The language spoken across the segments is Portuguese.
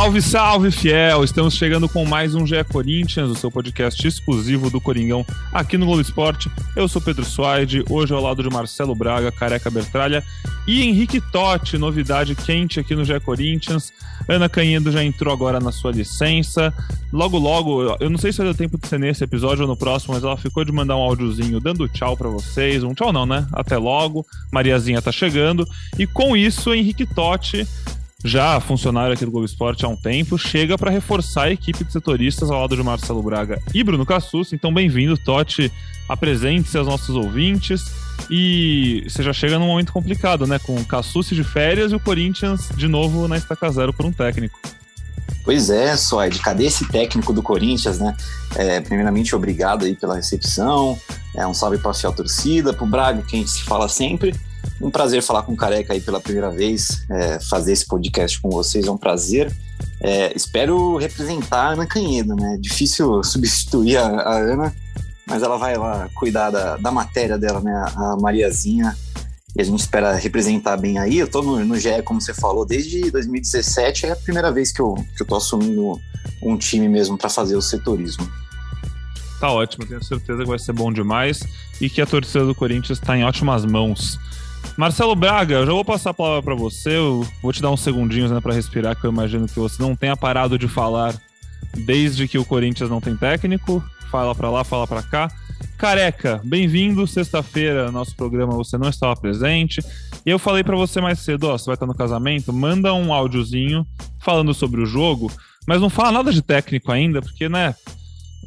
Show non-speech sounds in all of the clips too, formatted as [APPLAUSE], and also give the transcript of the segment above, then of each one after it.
Salve, salve, fiel! Estamos chegando com mais um GE Corinthians, o seu podcast exclusivo do Coringão aqui no Globo Esporte. Eu sou Pedro Suaide, hoje ao lado de Marcelo Braga, Careca Bertralha e Henrique Totti, novidade quente aqui no GE Corinthians. Ana Canhedo já entrou agora na sua licença. Logo, logo, eu não sei se vai dar tempo de ser nesse episódio ou no próximo, mas ela ficou de mandar um áudiozinho dando tchau para vocês. Um tchau não, né? Até logo. Mariazinha tá chegando. E com isso, Henrique Totti já funcionário aqui do Globo Esporte há um tempo, chega para reforçar a equipe de setoristas ao lado de Marcelo Braga e Bruno Cassus. Então, bem-vindo, Totti. Apresente-se aos nossos ouvintes. E você já chega num momento complicado, né? Com o de férias e o Corinthians de novo na estaca zero por um técnico. Pois é, Soed, cadê esse técnico do Corinthians, né? É, primeiramente, obrigado aí pela recepção. É, um salve para a fiel torcida, para o Braga, que a gente se fala sempre. Um prazer falar com o Careca aí pela primeira vez, é, fazer esse podcast com vocês é um prazer. É, espero representar a Ana Canhedo, né? Difícil [LAUGHS] substituir a, a, Ana, mas ela vai lá cuidar da, da matéria dela, né? A Mariazinha, e a gente espera representar bem aí. Eu tô no, no GE, como você falou, desde 2017, é a primeira vez que eu, que eu tô assumindo um time mesmo para fazer o setorismo. Tá ótimo, tenho certeza que vai ser bom demais e que a torcida do Corinthians está em ótimas mãos. Marcelo Braga, eu já vou passar a palavra para você. Eu vou te dar uns segundinhos né, para respirar, que eu imagino que você não tenha parado de falar desde que o Corinthians não tem técnico. Fala para lá, fala para cá. Careca, bem-vindo. Sexta-feira, nosso programa, você não estava presente. E eu falei para você mais cedo: ó, você vai estar no casamento, manda um áudiozinho falando sobre o jogo, mas não fala nada de técnico ainda, porque, né?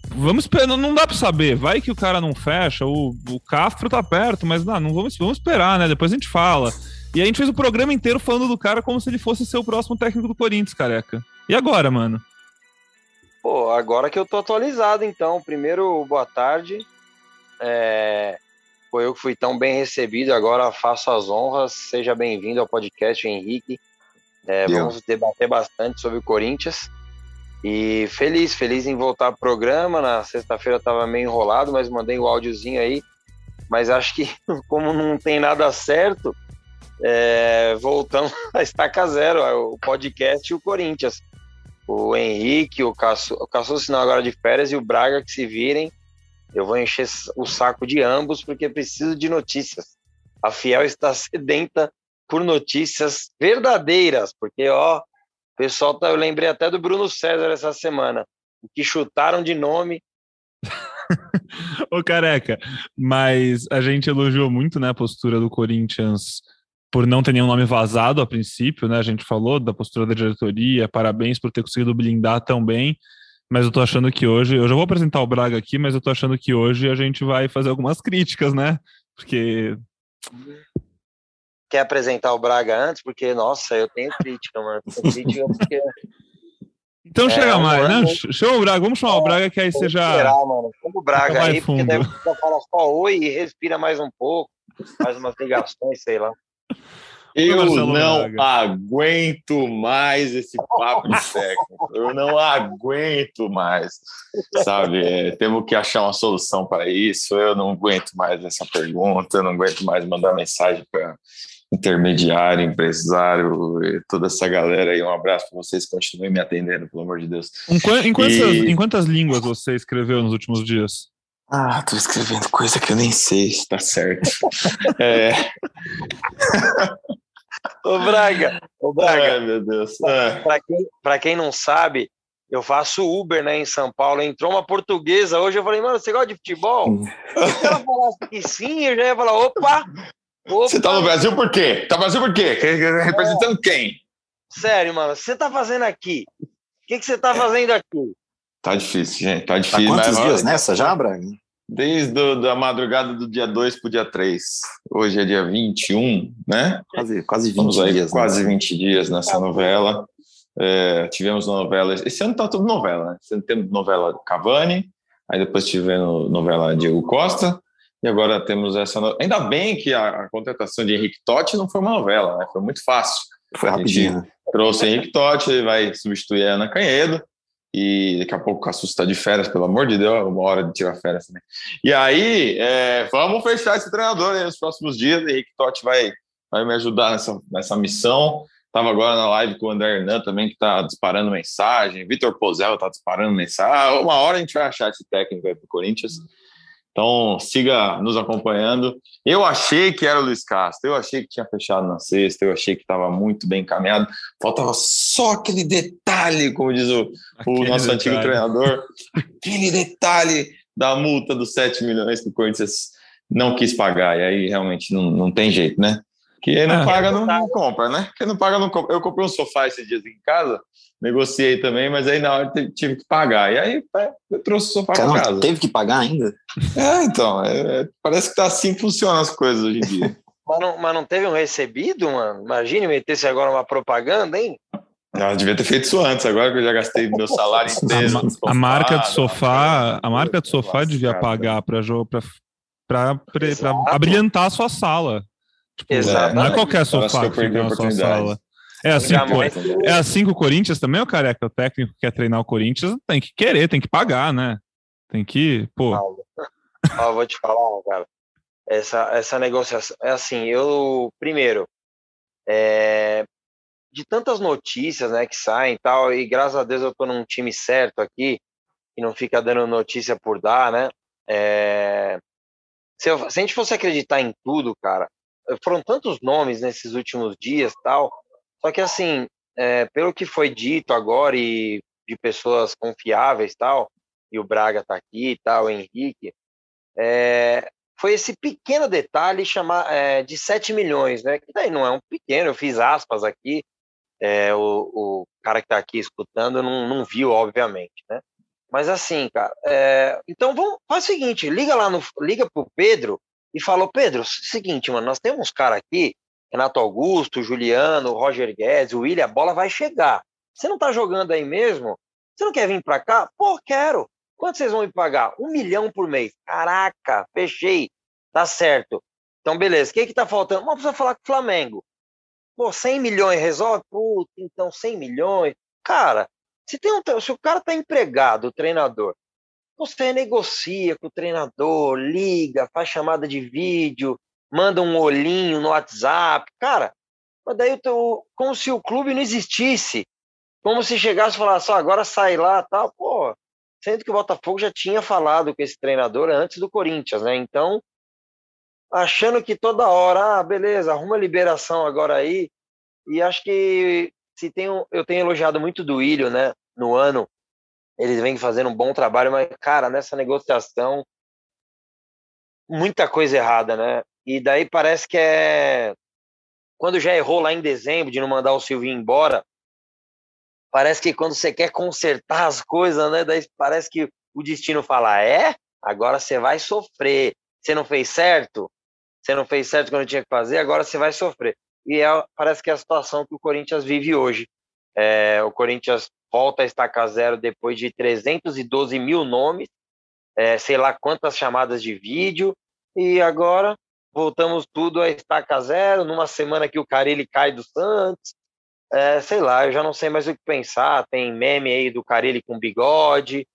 Vamos esperar, não dá para saber. Vai que o cara não fecha, o, o Castro tá perto, mas não, não vamos, vamos esperar, né? Depois a gente fala. E a gente fez o programa inteiro falando do cara como se ele fosse ser o próximo técnico do Corinthians, careca. E agora, mano? Pô, agora que eu tô atualizado, então. Primeiro, boa tarde. É... Foi eu que fui tão bem recebido, agora faço as honras. Seja bem-vindo ao podcast, Henrique. É, vamos debater bastante sobre o Corinthians. E feliz, feliz em voltar ao programa. Na sexta-feira estava meio enrolado, mas mandei o áudiozinho aí. Mas acho que, [LAUGHS] como não tem nada certo, é, voltamos [LAUGHS] a estaca zero, é o podcast e o Corinthians. O Henrique, o Cassu, o Cassu sinal agora de férias e o Braga que se virem. Eu vou encher o saco de ambos porque preciso de notícias. A Fiel está [LAUGHS] sedenta por notícias verdadeiras, porque ó, o pessoal tá, eu lembrei até do Bruno César essa semana, que chutaram de nome. [LAUGHS] Ô careca, mas a gente elogiou muito né, a postura do Corinthians por não ter nenhum nome vazado a princípio, né? A gente falou da postura da diretoria, parabéns por ter conseguido blindar tão bem. Mas eu tô achando que hoje, eu já vou apresentar o Braga aqui, mas eu tô achando que hoje a gente vai fazer algumas críticas, né? Porque quer apresentar o Braga antes? Porque, nossa, eu tenho crítica, mano. Tenho crítica porque... [LAUGHS] Então é, chega mais, né? Chama o Braga, vamos chamar o Braga que aí você já. Esperar, mano. Chama o Braga aí, fundo. porque deve falar só oi e respira mais um pouco, faz umas ligações, sei lá. Eu não Braga. aguento mais esse papo de técnico. Eu não aguento mais, sabe? É, temos que achar uma solução para isso. Eu não aguento mais essa pergunta. Eu não aguento mais mandar mensagem para intermediário, empresário, toda essa galera aí. Um abraço para vocês, continuem me atendendo, pelo amor de Deus. Em, quantas, e... em quantas línguas você escreveu nos últimos dias? Ah, tô escrevendo coisa que eu nem sei se tá certo. [LAUGHS] é... ô Braga, ô Braga. Ai, meu Deus. É. Para quem, pra quem não sabe, eu faço Uber, né, em São Paulo. Entrou uma portuguesa hoje, eu falei, mano, você gosta de futebol? Se ela falasse que sim, eu já ia falar, opa, Opa. Você tá no Brasil por quê? Tá no Brasil por quê? Representando quem? Sério, mano, o que você tá fazendo aqui? O que, que você tá fazendo aqui? Tá difícil, gente. Tá difícil. Tá quantos mas, dias nessa já, Braga? Desde do, a madrugada do dia 2 pro dia 3. Hoje é dia 21, né? Quase, quase 20 Vamos aí, dias. Quase né? 20 dias nessa novela. É, tivemos novela. Esse ano tá tudo novela, né? Esse ano temos novela Cavani, aí depois tivemos novela Diego Costa, e agora temos essa. No... Ainda bem que a, a, contratação de Henrique Totti não foi uma novela, né? Foi muito fácil. Foi rapidinho. Trouxe Henrique Totti, ele vai substituir a Ana Canhedo. E daqui a pouco o Cassus está de férias, pelo amor de Deus, uma hora de tirar férias também. E aí, é, vamos fechar esse treinador aí nos próximos dias. Henrique Totti vai, vai me ajudar nessa, nessa missão. Tava agora na live com o André Hernan também, que tá disparando mensagem. Vitor Pozel tá disparando mensagem. Uma hora a gente vai achar esse técnico aí pro Corinthians. Então, siga nos acompanhando. Eu achei que era o Luiz Castro, eu achei que tinha fechado na sexta, eu achei que estava muito bem encaminhado. Faltava só aquele detalhe, como diz o, o nosso detalhe. antigo treinador, aquele detalhe da multa dos 7 milhões que o Corinthians não quis pagar. E aí realmente não, não tem jeito, né? Quem não é, paga não, não, compra, né? Quem não paga não compra. Eu comprei um sofá esses dias em casa, negociei também, mas aí na hora tive que pagar. E aí eu trouxe o sofá para casa. Teve que pagar ainda? É, então. É, é, parece que tá assim que funcionam as coisas hoje em dia. [LAUGHS] mas, não, mas não teve um recebido, mano? Imagine meter-se agora uma propaganda, hein? Eu devia ter feito isso antes, agora que eu já gastei meu salário [LAUGHS] inteiro. A, a marca do sofá, a marca do sofá devia pagar para para abrilhantar a sua sala. Tipo, não é qualquer sofá que fica na sua sala. É assim, que, é assim que o Corinthians também, o careca, o técnico que quer treinar o Corinthians, tem que querer, tem que pagar, né? Tem que, pô. Ó, vou te falar, cara. Essa, essa negociação, é assim, eu, primeiro, é, de tantas notícias, né, que saem e tal, e graças a Deus eu tô num time certo aqui, que não fica dando notícia por dar, né? É, se, eu, se a gente fosse acreditar em tudo, cara, foram tantos nomes nesses últimos dias tal. Só que assim, é, pelo que foi dito agora e de pessoas confiáveis tal, e o Braga tá aqui e tal, o Henrique, é, foi esse pequeno detalhe chamar é, de 7 milhões, né? Que daí não é um pequeno, eu fiz aspas aqui, é, o, o, cara que está aqui escutando não, não viu, obviamente, né? Mas assim, cara, é, então vamos, faz o seguinte, liga lá no, liga pro Pedro e falou: Pedro, seguinte, mano, nós temos um cara aqui, Renato Augusto, Juliano, Roger Guedes, William, a bola vai chegar. Você não tá jogando aí mesmo? Você não quer vir para cá? Pô, quero. Quanto vocês vão me pagar? Um milhão por mês. Caraca, fechei. Tá certo. Então, beleza. O que que tá faltando? Vamos precisar falar com o Flamengo. Pô, 100 milhões resolve? Puta, então 100 milhões. Cara, se, tem um, se o cara tá empregado, o treinador, você negocia com o treinador, liga, faz chamada de vídeo, manda um olhinho no WhatsApp. Cara, mas daí tô, como se o clube não existisse. Como se chegasse e falasse, só agora sai lá tal. Pô, sendo que o Botafogo já tinha falado com esse treinador antes do Corinthians, né? Então, achando que toda hora, ah, beleza, arruma liberação agora aí. E acho que se tem eu tenho elogiado muito do Ilho, né, no ano, eles vêm fazendo um bom trabalho, mas, cara, nessa negociação, muita coisa errada, né? E daí parece que é. Quando já errou lá em dezembro de não mandar o Silvinho embora, parece que quando você quer consertar as coisas, né? Daí parece que o destino fala: é, agora você vai sofrer. Você não fez certo? Você não fez certo quando tinha que fazer, agora você vai sofrer. E é, parece que é a situação que o Corinthians vive hoje. É, o Corinthians volta a estacar zero depois de 312 mil nomes, é, sei lá quantas chamadas de vídeo, e agora voltamos tudo a estaca zero, numa semana que o Carilli cai do Santos, é, sei lá, eu já não sei mais o que pensar, tem meme aí do Carilli com bigode,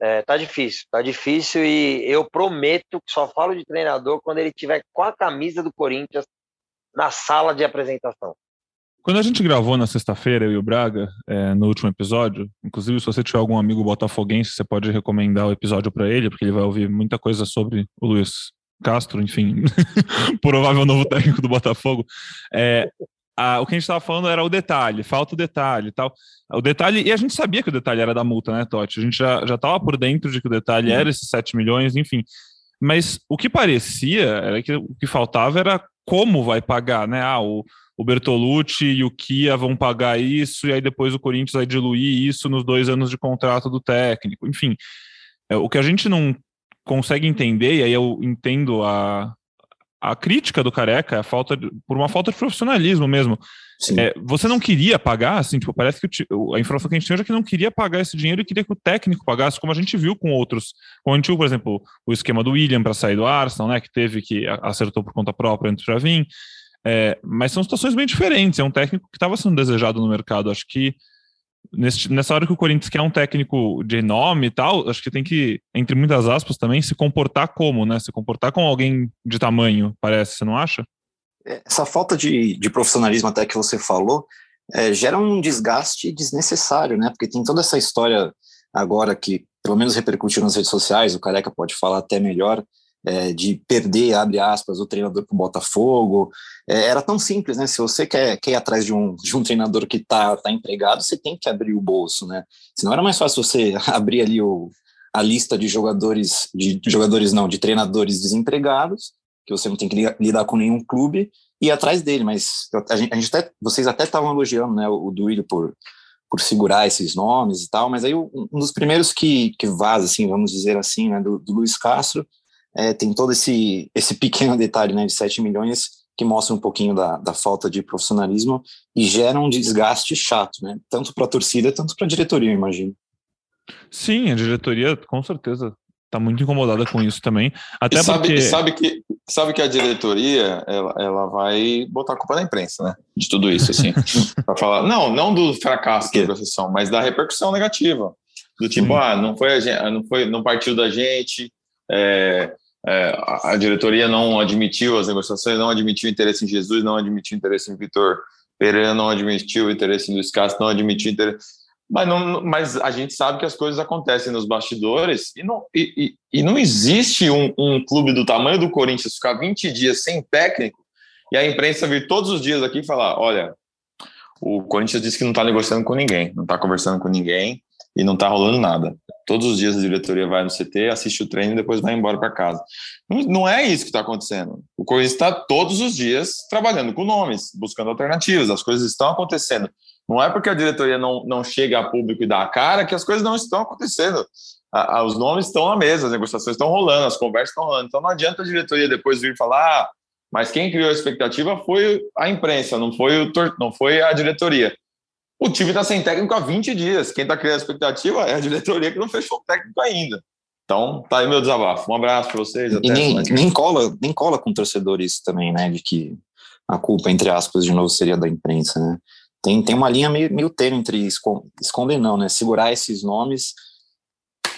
é, tá difícil, tá difícil e eu prometo que só falo de treinador quando ele tiver com a camisa do Corinthians na sala de apresentação. Quando a gente gravou na sexta-feira, eu e o Braga, é, no último episódio, inclusive se você tiver algum amigo botafoguense, você pode recomendar o episódio para ele, porque ele vai ouvir muita coisa sobre o Luiz Castro, enfim, [LAUGHS] provável novo técnico do Botafogo. É, a, o que a gente estava falando era o detalhe, falta o detalhe tal. O detalhe, e a gente sabia que o detalhe era da multa, né, Totti? A gente já estava por dentro de que o detalhe era esses 7 milhões, enfim. Mas o que parecia era que o que faltava era como vai pagar, né? Ah, o, o Bertolucci e o Kia vão pagar isso, e aí depois o Corinthians vai diluir isso nos dois anos de contrato do técnico. Enfim, é, o que a gente não consegue entender, e aí eu entendo a, a crítica do Careca, a falta de, por uma falta de profissionalismo mesmo. É, você não queria pagar, assim, tipo, parece que a informação que a gente tinha é que não queria pagar esse dinheiro e queria que o técnico pagasse, como a gente viu com outros. Como a gente viu, por exemplo, o esquema do William para sair do Arsenal, né, que teve que acertou por conta própria antes para vir. É, mas são situações bem diferentes. É um técnico que estava sendo desejado no mercado. Acho que nesse, nessa hora que o Corinthians quer um técnico de nome e tal, acho que tem que, entre muitas aspas, também se comportar como, né? Se comportar como alguém de tamanho, parece, você não acha? Essa falta de, de profissionalismo até que você falou, é, gera um desgaste desnecessário, né? Porque tem toda essa história agora que, pelo menos, repercutiu nas redes sociais, o Careca pode falar até melhor, é, de perder, abre aspas, o treinador para o Botafogo. É, era tão simples, né? Se você quer, quer ir atrás de um, de um treinador que está tá empregado, você tem que abrir o bolso, né? Senão era mais fácil você [LAUGHS] abrir ali o, a lista de jogadores, de, jogadores não, de treinadores desempregados, que você não tem que lidar com nenhum clube, e ir atrás dele, mas a gente, a gente até, vocês até estavam elogiando né, o Duílio por, por segurar esses nomes e tal, mas aí um dos primeiros que, que vaza, assim, vamos dizer assim, né, do, do Luiz Castro, é, tem todo esse, esse pequeno detalhe né, de 7 milhões que mostra um pouquinho da, da falta de profissionalismo e gera um desgaste chato, né, tanto para a torcida, tanto para a diretoria, eu imagino. Sim, a diretoria com certeza está muito incomodada com isso também. Até e sabe, porque... sabe que sabe que a diretoria ela, ela vai botar a culpa na imprensa, né? De tudo isso, assim, [LAUGHS] para falar não, não do fracasso da negociação, mas da repercussão negativa, do tipo, uhum. ah, não foi a gente, não foi, não partiu da gente, é, é, a diretoria não admitiu as negociações, não admitiu interesse em Jesus, não admitiu interesse em Vitor Pereira, não admitiu interesse em Luiz Castro, não admitiu interesse mas, não, mas a gente sabe que as coisas acontecem nos bastidores e não, e, e, e não existe um, um, clube do tamanho do Corinthians ficar 20 dias sem técnico e a imprensa vir todos os dias aqui falar: olha, o Corinthians disse que não está negociando com ninguém, não está conversando com ninguém e não está rolando nada. Todos os dias a diretoria vai no CT, assiste o treino e depois vai embora para casa. Não, é isso que está acontecendo. O Corinthians está todos os dias trabalhando com nomes, buscando alternativas, as coisas estão acontecendo. Não é porque a diretoria não, não chega a público e dá a cara que as coisas não estão acontecendo. A, a, os nomes estão na mesa, as negociações estão rolando, as conversas estão rolando. Então não adianta a diretoria depois vir falar, ah, mas quem criou a expectativa foi a imprensa, não foi, o, não foi a diretoria. O time está sem técnico há 20 dias. Quem está criando a expectativa é a diretoria que não fechou o técnico ainda. Então, tá aí meu desabafo. Um abraço para vocês. e nem, nem, cola, nem cola com torcedores também, né? De que a culpa, entre aspas, de novo, seria da imprensa, né? tem, tem uma linha meio, meio tênue entre esconder não, né? Segurar esses nomes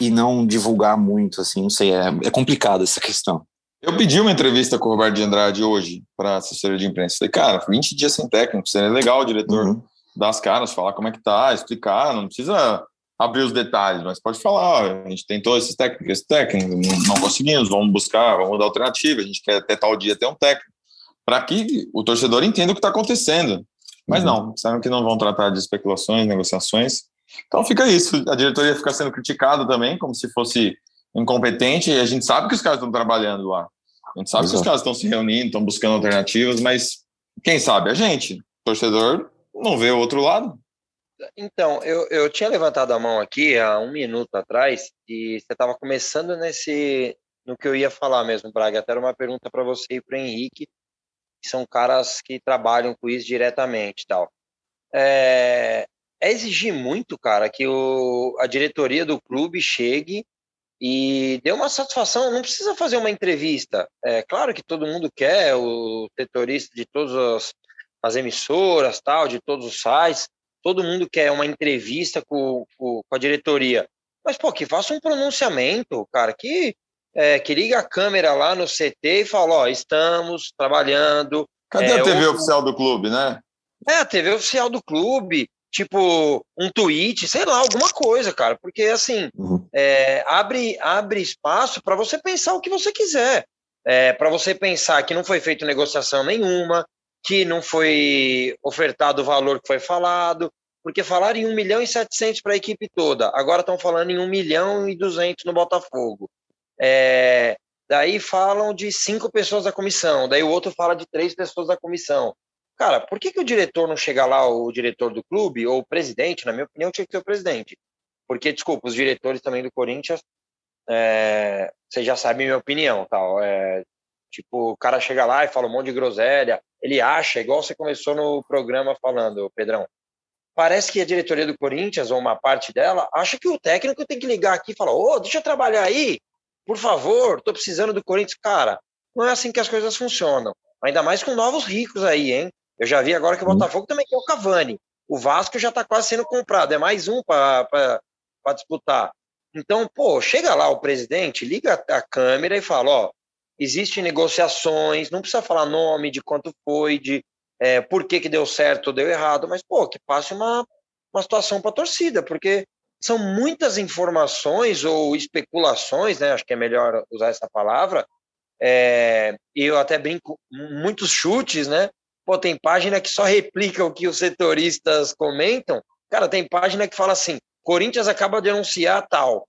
e não divulgar muito, assim, não sei, é, é complicado essa questão. Eu pedi uma entrevista com o Roberto de Andrade hoje para assessoria de imprensa. Falei, cara, 20 dias sem técnico, seria legal diretor uhum. Dar as caras, falar como é que tá, explicar, não precisa abrir os detalhes, mas pode falar, a gente tentou esses técnicos, esse técnico, não conseguimos, vamos buscar, vamos dar alternativa, a gente quer até tal dia ter um técnico, para que o torcedor entenda o que está acontecendo. Mas uhum. não, sabem que não vão tratar de especulações, negociações. Então fica isso. A diretoria fica sendo criticada também, como se fosse incompetente, e a gente sabe que os caras estão trabalhando lá. A gente sabe Exato. que os caras estão se reunindo, estão buscando alternativas, mas quem sabe a gente, o torcedor, não vê o outro lado. Então, eu, eu tinha levantado a mão aqui há um minuto atrás e você estava começando nesse no que eu ia falar mesmo, Braga. Até era uma pergunta para você e para o Henrique, são caras que trabalham com isso diretamente e tal. É, é exigir muito, cara, que o, a diretoria do clube chegue e dê uma satisfação. Não precisa fazer uma entrevista. É claro que todo mundo quer, o setorista de todas as, as emissoras, tal, de todos os sites, todo mundo quer uma entrevista com, com, com a diretoria. Mas, pô, que faça um pronunciamento, cara, que é, que liga a câmera lá no CT e fala, ó, estamos trabalhando. Cadê é, a TV oficial do clube, né? É, a TV oficial do clube, tipo um tweet, sei lá, alguma coisa, cara, porque assim uhum. é, abre, abre espaço para você pensar o que você quiser, é, para você pensar que não foi feita negociação nenhuma, que não foi ofertado o valor que foi falado, porque falaram em 1 milhão e 700 para a equipe toda, agora estão falando em 1 milhão e 200 no Botafogo. É, daí falam de cinco pessoas da comissão, daí o outro fala de três pessoas da comissão. Cara, por que, que o diretor não chega lá, o diretor do clube, ou o presidente, na minha opinião, tinha que ser o presidente? Porque, desculpa, os diretores também do Corinthians, é, vocês já sabem minha opinião, tal. É, tipo, o cara chega lá e fala um monte de groselha, ele acha, igual você começou no programa falando, Pedrão, parece que a diretoria do Corinthians, ou uma parte dela, acha que o técnico tem que ligar aqui e falar, ô, oh, deixa eu trabalhar aí, por favor, estou precisando do Corinthians. Cara, não é assim que as coisas funcionam. Ainda mais com novos ricos aí, hein? Eu já vi agora que o uhum. Botafogo também quer o Cavani. O Vasco já está quase sendo comprado, é mais um para disputar. Então, pô, chega lá o presidente, liga a câmera e fala: ó, existem negociações, não precisa falar nome, de quanto foi, de. é, por que, que deu certo ou deu errado, mas, pô, que passe uma, uma situação para a torcida, porque são muitas informações ou especulações, né? Acho que é melhor usar essa palavra. É, eu até brinco, muitos chutes, né? Pô, tem página que só replica o que os setoristas comentam. Cara, tem página que fala assim: Corinthians acaba de anunciar tal,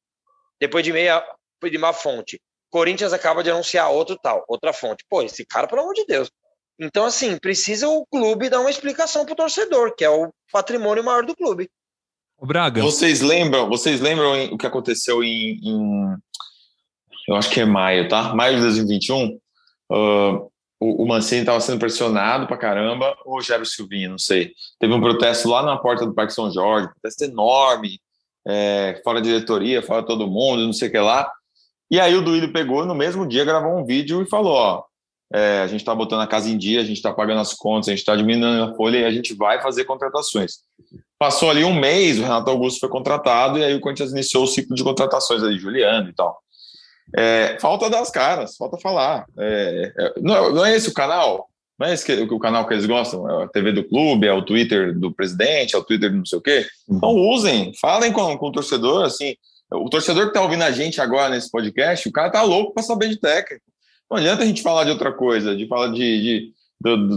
depois de meia, depois de uma fonte. Corinthians acaba de anunciar outro tal, outra fonte. Pô, esse cara, pelo amor de Deus. Então, assim, precisa o clube dar uma explicação para o torcedor, que é o patrimônio maior do clube. O Braga. Vocês lembram, vocês lembram o que aconteceu em, em, eu acho que é maio, tá? Maio de 2021. Uh, o, o Mancini estava sendo pressionado pra caramba, ou o Jairo Silvinho, não sei. Teve um protesto lá na porta do Parque São Jorge, protesto enorme, é, fora diretoria, fora todo mundo, não sei o que lá. E aí o Duílio pegou no mesmo dia, gravou um vídeo e falou: ó, é, a gente está botando a casa em dia, a gente está pagando as contas, a gente está diminuindo a folha e a gente vai fazer contratações. Passou ali um mês, o Renato Augusto foi contratado e aí o Corinthians iniciou o ciclo de contratações ali, Juliano e tal. É, falta das caras, falta falar. É, é, não, não, é esse o canal? Não é esse que, o canal que eles gostam? É a TV do clube, é o Twitter do presidente, é o Twitter do não sei o quê? Então usem, falem com, com o torcedor, assim. O torcedor que está ouvindo a gente agora nesse podcast, o cara tá louco para saber de técnico. Não adianta a gente falar de outra coisa, de falar de, de,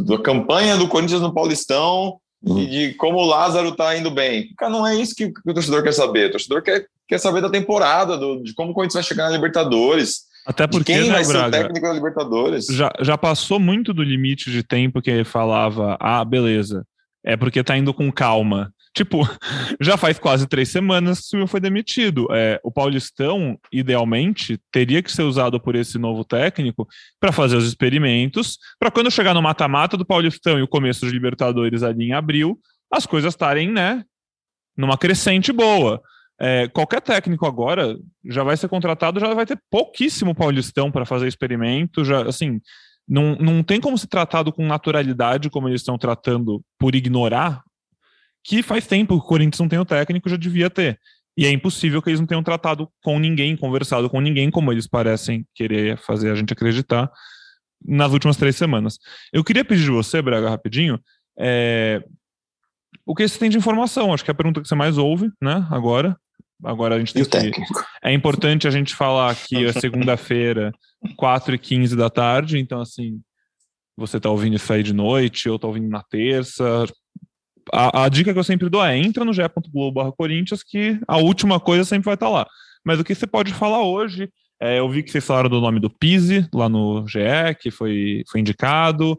da campanha do Corinthians no Paulistão uhum. e de como o Lázaro tá indo bem. Cara, não é isso que, que o torcedor quer saber. O torcedor quer, quer saber da temporada, do, de como o Corinthians vai chegar na Libertadores. Até porque, quem né, vai Braga, ser o técnico da Libertadores? Já, já passou muito do limite de tempo que ele falava, ah, beleza, é porque tá indo com calma. Tipo, [LAUGHS] já faz quase três semanas que o Silvio foi demitido. É, o Paulistão, idealmente, teria que ser usado por esse novo técnico para fazer os experimentos, para quando chegar no mata-mata do Paulistão e o começo dos Libertadores ali em abril, as coisas estarem, né, numa crescente boa. É, qualquer técnico agora já vai ser contratado, já vai ter pouquíssimo Paulistão para fazer experimento, já, assim, não, não tem como ser tratado com naturalidade como eles estão tratando por ignorar que faz tempo que o Corinthians não tem o técnico, já devia ter. E é impossível que eles não tenham tratado com ninguém, conversado com ninguém, como eles parecem querer fazer a gente acreditar nas últimas três semanas. Eu queria pedir de você, Braga, rapidinho, é... o que você tem de informação? Acho que é a pergunta que você mais ouve, né, agora. Agora a gente tem que... É importante a gente falar que é segunda-feira, 4 e 15 da tarde, então assim, você está ouvindo isso aí de noite, ou está ouvindo na terça, a, a, dica que eu sempre dou é entra no ge.globo Corinthians que a última coisa sempre vai estar lá. Mas o que você pode falar hoje, é, eu vi que vocês falaram do nome do Pise lá no GE, que foi, foi indicado.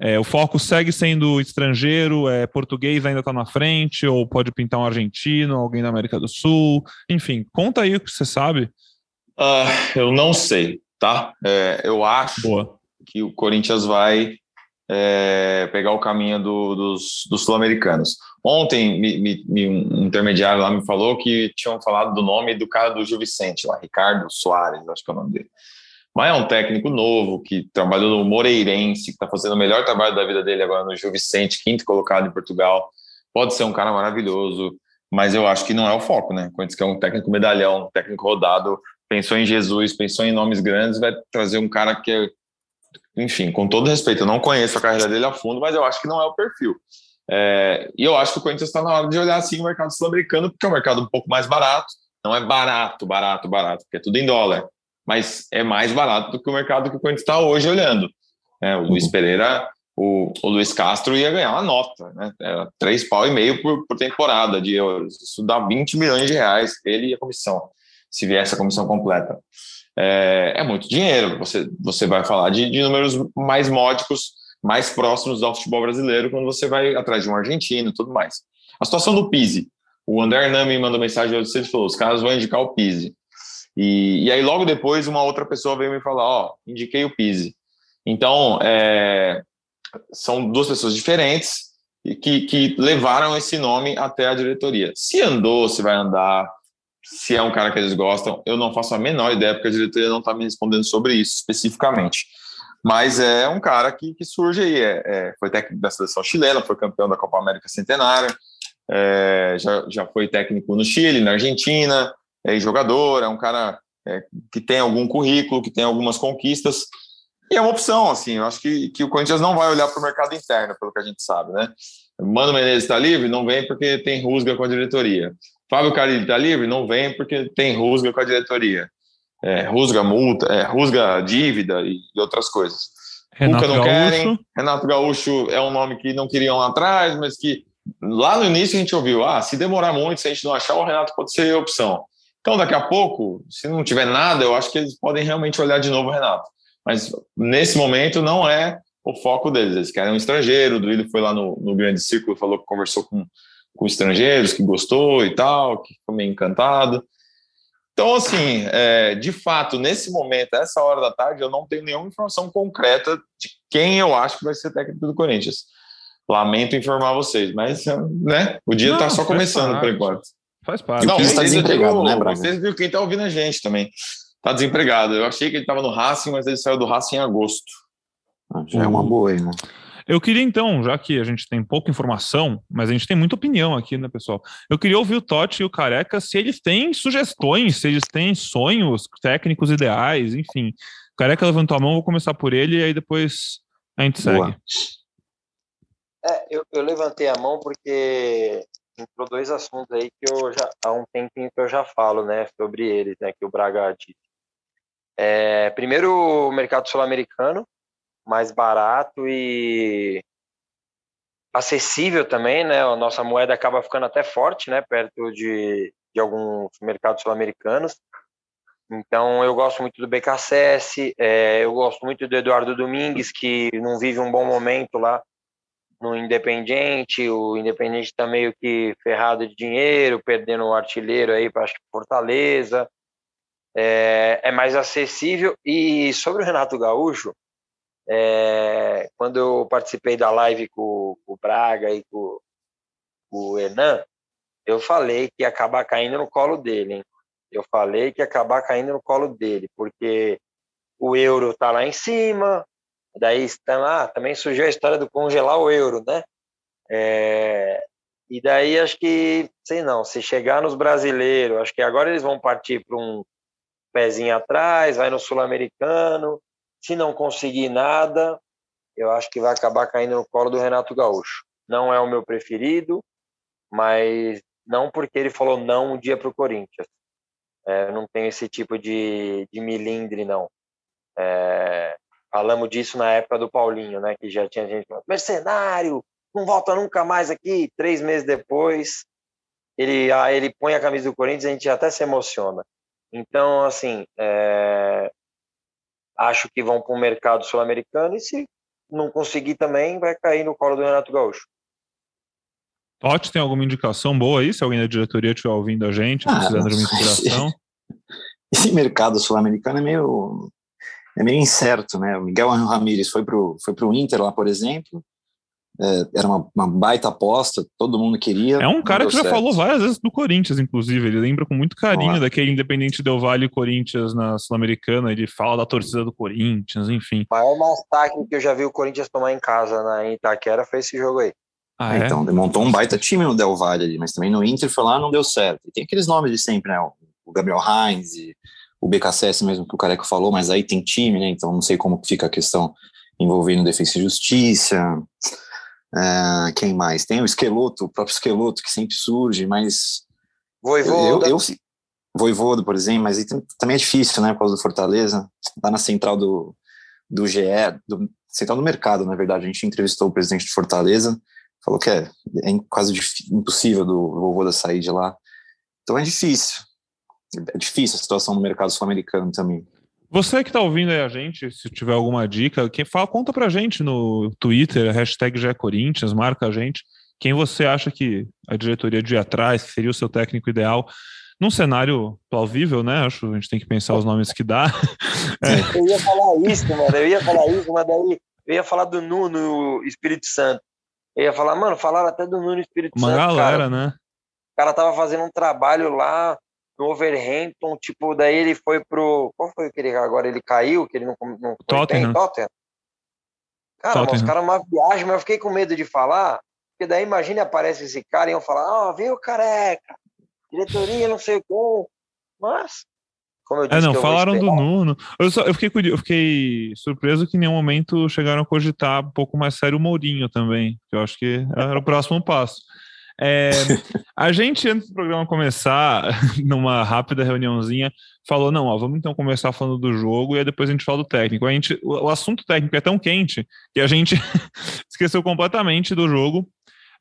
É, o foco segue sendo estrangeiro, é, português ainda está na frente, ou pode pintar um argentino, alguém da América do Sul. Enfim, conta aí o que você sabe. Uh, eu não sei, tá? É, eu acho Boa. que o Corinthians vai é, pegar o caminho do, dos, dos sul-americanos. Ontem, me, me, um intermediário lá me falou que tinham falado do nome do cara do Gil Vicente, lá, Ricardo Soares, acho que é o nome dele. Mas é um técnico novo que trabalhou no Moreirense, que está fazendo o melhor trabalho da vida dele agora no Gil Vicente, quinto colocado em Portugal. Pode ser um cara maravilhoso, mas eu acho que não é o foco, né? Quando que é um técnico medalhão, um técnico rodado, pensou em Jesus, pensou em nomes grandes, vai trazer um cara que é enfim, com todo respeito, eu não conheço a carreira dele a fundo, mas eu acho que não é o perfil. É, e eu acho que o Corinthians está na hora de olhar assim o mercado sul-americano, porque é um mercado um pouco mais barato. Não é barato, barato, barato, porque é tudo em dólar, mas é mais barato do que o mercado que o Corinthians está hoje olhando. É, o Luiz Pereira, o, o, Luiz Castro ia ganhar uma nota, né? Era três pau e meio por, por temporada de euros. Isso dá 20 milhões de reais, ele e a comissão, se viesse a comissão completa é, é muito dinheiro. Você, você vai falar de, de números mais módicos, mais próximos ao futebol brasileiro, quando você vai atrás de um argentino e tudo mais. A situação do Pise. O André Hernan me mandou mensagem hoje e falou: os caras vão indicar o Pise. E, e aí, logo depois, uma outra pessoa veio me falar: Ó, oh, indiquei o Pise. Então, é, são duas pessoas diferentes que, que levaram esse nome até a diretoria. Se andou, se vai andar, se é um cara que eles gostam, eu não faço a menor ideia, porque a diretoria não está me respondendo sobre isso especificamente. Mas é um cara que, que surge aí. É, é, foi técnico da seleção chilena, foi campeão da Copa América Centenária, é, já, já foi técnico no Chile, na Argentina, é jogador, é um cara é, que tem algum currículo, que tem algumas conquistas. E é uma opção, assim, eu acho que, que o Corinthians não vai olhar para o mercado interno, pelo que a gente sabe, né? Mano Menezes está livre? Não vem porque tem rusga com a diretoria. Fábio Carilli está livre? Não vem porque tem rusga com a diretoria. É, rusga multa, é, rusga dívida e, e outras coisas. Renato não Gaúcho. querem. Renato Gaúcho é um nome que não queriam lá atrás, mas que lá no início a gente ouviu: ah, se demorar muito, se a gente não achar, o Renato pode ser opção. Então, daqui a pouco, se não tiver nada, eu acho que eles podem realmente olhar de novo o Renato. Mas nesse momento não é o foco deles. Eles querem um estrangeiro. O Duílio foi lá no, no Grande Círculo, falou que conversou com, com estrangeiros, que gostou e tal, que ficou meio encantado. Então, assim, é, de fato, nesse momento, essa hora da tarde, eu não tenho nenhuma informação concreta de quem eu acho que vai ser técnico do Corinthians. Lamento informar vocês, mas né, o dia está só começando por enquanto. Faz parte. Não, está desempregado, viu, né, Braga? Vocês viram quem está ouvindo a gente também. Está desempregado. Eu achei que ele estava no Racing, mas ele saiu do Racing em agosto. Ah, já é uma boa aí, né? Eu queria então, já que a gente tem pouca informação, mas a gente tem muita opinião aqui, né, pessoal? Eu queria ouvir o Totti e o Careca se eles têm sugestões, se eles têm sonhos, técnicos ideais, enfim. O Careca levantou a mão, vou começar por ele e aí depois a gente Boa. segue. É, eu, eu, levantei a mão porque entrou dois assuntos aí que eu já há um tempinho que eu já falo, né, sobre eles, né, que o Braga disse. É, primeiro, o mercado sul-americano, mais barato e acessível também, né? A nossa moeda acaba ficando até forte, né? Perto de, de alguns mercados sul-americanos. Então, eu gosto muito do BKSS, é, eu gosto muito do Eduardo Domingues, que não vive um bom momento lá no Independiente. O Independiente está meio que ferrado de dinheiro, perdendo o artilheiro aí para Fortaleza. É, é mais acessível. E sobre o Renato Gaúcho, é, quando eu participei da live com, com o Braga e com, com o Hernan, eu falei que ia acabar caindo no colo dele. Hein? Eu falei que ia acabar caindo no colo dele, porque o euro tá lá em cima, daí está lá, também surgiu a história do congelar o euro, né? É, e daí acho que, sei não, se chegar nos brasileiros, acho que agora eles vão partir para um pezinho atrás, vai no sul-americano, se não conseguir nada, eu acho que vai acabar caindo no colo do Renato Gaúcho. Não é o meu preferido, mas não porque ele falou não um dia para o Corinthians. É, não tem esse tipo de, de milindre, não. É, falamos disso na época do Paulinho, né? Que já tinha gente falando, mercenário, não volta nunca mais aqui. Três meses depois, ele, ah, ele põe a camisa do Corinthians e a gente até se emociona. Então, assim, é, acho que vão para o mercado sul-americano e se não conseguir também, vai cair no colo do Renato Gaúcho. Totti, tem alguma indicação boa aí? Se alguém da diretoria estiver ouvindo a gente, ah, precisando de uma [LAUGHS] inspiração. Esse mercado sul-americano é meio, é meio incerto, né? O Miguel Ramírez foi para o foi pro Inter lá, por exemplo, é, era uma, uma, baita aposta, todo mundo queria. É um cara que já certo. falou várias vezes do Corinthians, inclusive. Ele lembra com muito carinho daquele Independente Del Vale Corinthians na Sul-Americana. Ele fala da torcida do Corinthians, enfim. O maior massacre que eu já vi o Corinthians tomar em casa na Itaquera foi esse jogo aí. Ah, é? Então, montou um baita time no Del Valle ali, mas também no Inter foi lá não deu certo. E tem aqueles nomes de sempre, né? O Gabriel Heinz, o BKSS mesmo que o Careco falou, mas aí tem time, né? Então não sei como fica a questão envolvendo Defesa e Justiça. Uh, quem mais? Tem o Esqueloto, o próprio Esqueloto, que sempre surge, mas. Voivoda. Eu, eu, Voivoda, por exemplo, mas também é difícil, né, por causa do Fortaleza. Lá na central do, do GE, do, central do mercado, na verdade. A gente entrevistou o presidente de Fortaleza, falou que é, é quase impossível do Voivoda sair de lá. Então é difícil. É difícil a situação no mercado sul-americano também. Você que está ouvindo aí a gente, se tiver alguma dica, quem fala, conta pra gente no Twitter, hashtag já Corinthians, marca a gente. Quem você acha que a diretoria de atrás seria o seu técnico ideal? Num cenário plausível, né? Acho que a gente tem que pensar os nomes que dá. É. [LAUGHS] Eu ia falar isso, mano. Eu ia falar isso, mas daí eu ia falar do Nuno Espírito Santo. Eu ia falar, mano, falaram até do Nuno Espírito Uma Santo. Uma galera, cara. né? O cara tava fazendo um trabalho lá no Overhampton, tipo, daí ele foi pro. Qual foi que ele agora? Ele caiu, que ele não, não Tottenham. Tottenham. Cara, Tottenham. os caras uma viagem, mas eu fiquei com medo de falar, porque daí imagina aparece esse cara e iam falar, ó, oh, viu careca, diretoria, não sei o que. Mas Como eu disse, é, não, falaram do Nuno. Eu, só, eu, fiquei, eu fiquei surpreso que em nenhum momento chegaram a cogitar um pouco mais sério o Mourinho também, que eu acho que era o próximo passo. É, a gente, antes do programa começar, [LAUGHS] numa rápida reuniãozinha, falou: não, ó, vamos então começar falando do jogo e aí depois a gente fala do técnico. A gente, o, o assunto técnico é tão quente que a gente [LAUGHS] esqueceu completamente do jogo.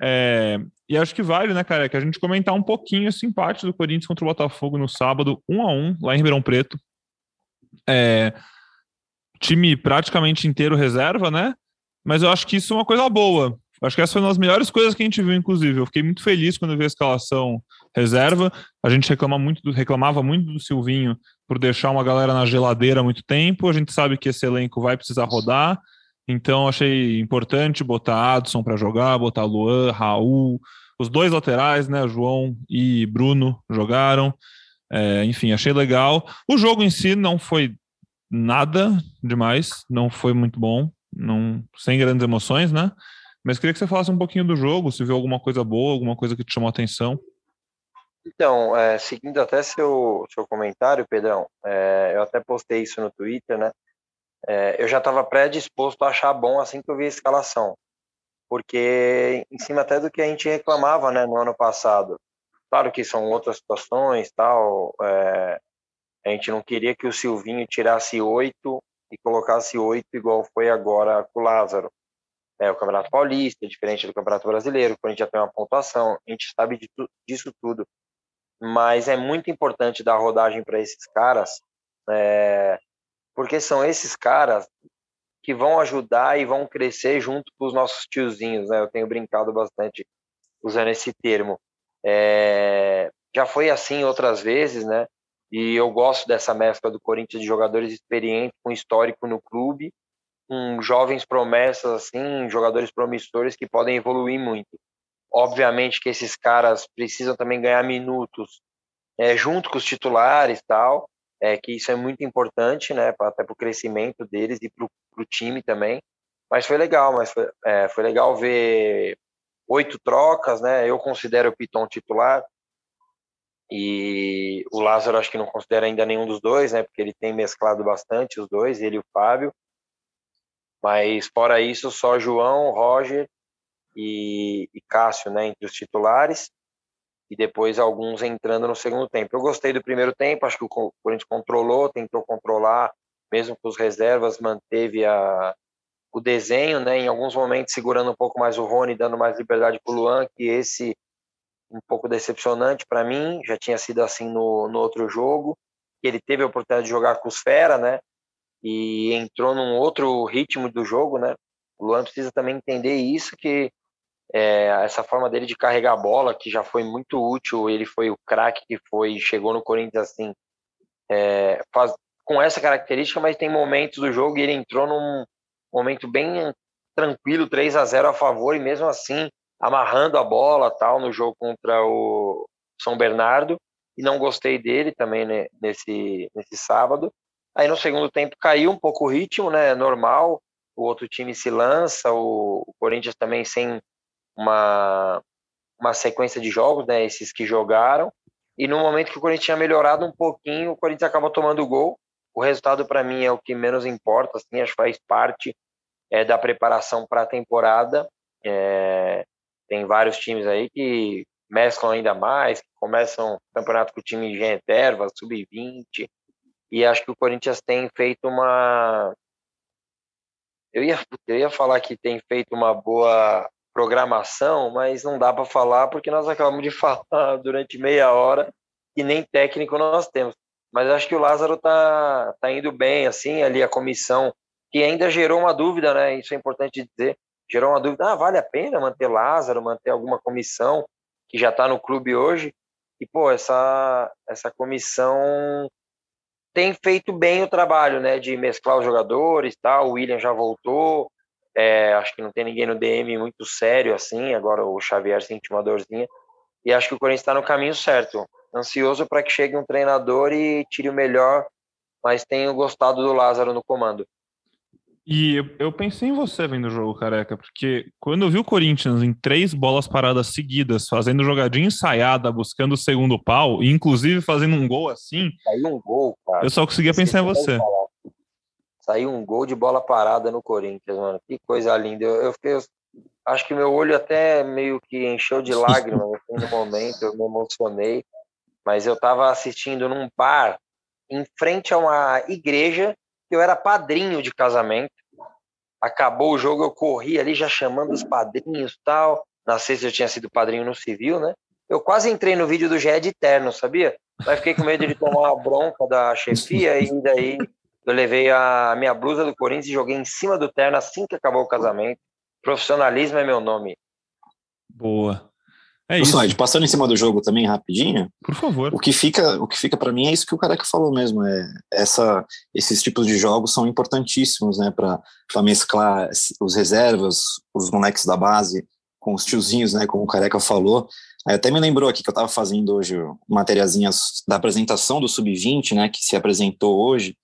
É, e acho que vale, né, cara, que a gente comentar um pouquinho esse empate do Corinthians contra o Botafogo no sábado, 1 a 1 lá em Ribeirão Preto. É, time praticamente inteiro reserva, né? Mas eu acho que isso é uma coisa boa. Acho que essa foi uma das melhores coisas que a gente viu, inclusive. Eu fiquei muito feliz quando eu vi a escalação reserva. A gente reclama muito do, reclamava muito do Silvinho por deixar uma galera na geladeira há muito tempo. A gente sabe que esse elenco vai precisar rodar. Então achei importante botar Adson para jogar, botar Luan, Raul, os dois laterais, né, João e Bruno jogaram. É, enfim, achei legal. O jogo em si não foi nada demais, não foi muito bom, não sem grandes emoções, né? Mas queria que você falasse um pouquinho do jogo, se viu alguma coisa boa, alguma coisa que te chamou a atenção. Então, é, seguindo até seu, seu comentário, Pedrão, é, eu até postei isso no Twitter, né? É, eu já estava predisposto a achar bom assim que eu vi a escalação, porque em cima até do que a gente reclamava, né, no ano passado. Claro que são outras situações, tal. É, a gente não queria que o Silvinho tirasse oito e colocasse oito igual foi agora com o Lázaro. É, o Campeonato Paulista, diferente do Campeonato Brasileiro, quando a gente já tem uma pontuação, a gente sabe tu, disso tudo. Mas é muito importante dar rodagem para esses caras, é, porque são esses caras que vão ajudar e vão crescer junto com os nossos tiozinhos, né? Eu tenho brincado bastante usando esse termo. É, já foi assim outras vezes, né? E eu gosto dessa mescla do Corinthians de jogadores experientes com histórico no clube, com jovens promessas assim, jogadores promissores que podem evoluir muito. Obviamente que esses caras precisam também ganhar minutos é, junto com os titulares tal, é, que isso é muito importante, né, até para o crescimento deles e para o time também. Mas foi legal, mas foi, é, foi legal ver oito trocas, né? Eu considero o Piton titular e o Lázaro acho que não considera ainda nenhum dos dois, né? Porque ele tem mesclado bastante os dois, ele e o Fábio. Mas fora isso, só João, Roger e, e Cássio, né? Entre os titulares e depois alguns entrando no segundo tempo. Eu gostei do primeiro tempo, acho que o Corinthians controlou, tentou controlar, mesmo com os reservas, manteve a, o desenho, né? Em alguns momentos segurando um pouco mais o Rony, dando mais liberdade para o Luan, que esse um pouco decepcionante para mim, já tinha sido assim no, no outro jogo. Ele teve a oportunidade de jogar com os Fera, né? E entrou num outro ritmo do jogo, né? O Luan precisa também entender isso, que é, essa forma dele de carregar a bola, que já foi muito útil, ele foi o craque que foi, chegou no Corinthians assim, é, faz, com essa característica, mas tem momentos do jogo e ele entrou num momento bem tranquilo, 3 a 0 a favor, e mesmo assim amarrando a bola tal no jogo contra o São Bernardo, e não gostei dele também né, nesse, nesse sábado. Aí no segundo tempo caiu um pouco o ritmo, né, normal, o outro time se lança, o, Corinthians também sem uma, uma sequência de jogos, né, esses que jogaram, e no momento que o Corinthians tinha melhorado um pouquinho, o Corinthians acaba tomando o gol. O resultado para mim é o que menos importa, assim, acho que faz parte é, da preparação para a temporada. É, tem vários times aí que mesclam ainda mais, começam o campeonato com o time de reserva, sub-20, e acho que o Corinthians tem feito uma. Eu ia, eu ia falar que tem feito uma boa programação, mas não dá para falar porque nós acabamos de [LAUGHS] falar durante meia hora e nem técnico nós temos. Mas acho que o Lázaro tá, tá indo bem, assim, ali a comissão, que ainda gerou uma dúvida, né? Isso é importante dizer. Gerou uma dúvida, ah, vale a pena manter Lázaro, manter alguma comissão que já está no clube hoje? E, pô, essa, essa comissão tem feito bem o trabalho, né? De mesclar os jogadores, tal. O William já voltou, é, acho que não tem ninguém no DM muito sério assim. Agora o Xavier sente uma dorzinha. E acho que o Corinthians está no caminho certo. Ansioso para que chegue um treinador e tire o melhor, mas tenho gostado do Lázaro no comando. E eu, eu, pensei em você vendo o jogo, careca, porque quando eu vi o Corinthians em três bolas paradas seguidas, fazendo jogadinha ensaiada, buscando o segundo pau, e inclusive fazendo um gol assim. Saiu um gol, cara. Eu só conseguia pensar em você. Saiu um gol de bola parada no Corinthians, mano. Que coisa linda. Eu, eu fiquei. Eu, acho que meu olho até meio que encheu de lágrimas [LAUGHS] assim, no momento, eu me emocionei. Mas eu tava assistindo num bar em frente a uma igreja que eu era padrinho de casamento acabou o jogo, eu corri ali já chamando os padrinhos tal. Na sexta eu tinha sido padrinho no civil, né? Eu quase entrei no vídeo do GE de terno, sabia? Mas fiquei com medo de tomar uma bronca da chefia e daí eu levei a minha blusa do Corinthians e joguei em cima do terno assim que acabou o casamento. Profissionalismo é meu nome. Boa. É isso. Slide, passando em cima do jogo também rapidinho. Por favor. O que fica, o que fica para mim é isso que o careca falou mesmo. É essa, esses tipos de jogos são importantíssimos, né, para mesclar os reservas, os moleques da base com os tiozinhos, né, como o careca falou. Aí até me lembrou aqui que eu estava fazendo hoje materiazinhas da apresentação do sub-20, né, que se apresentou hoje.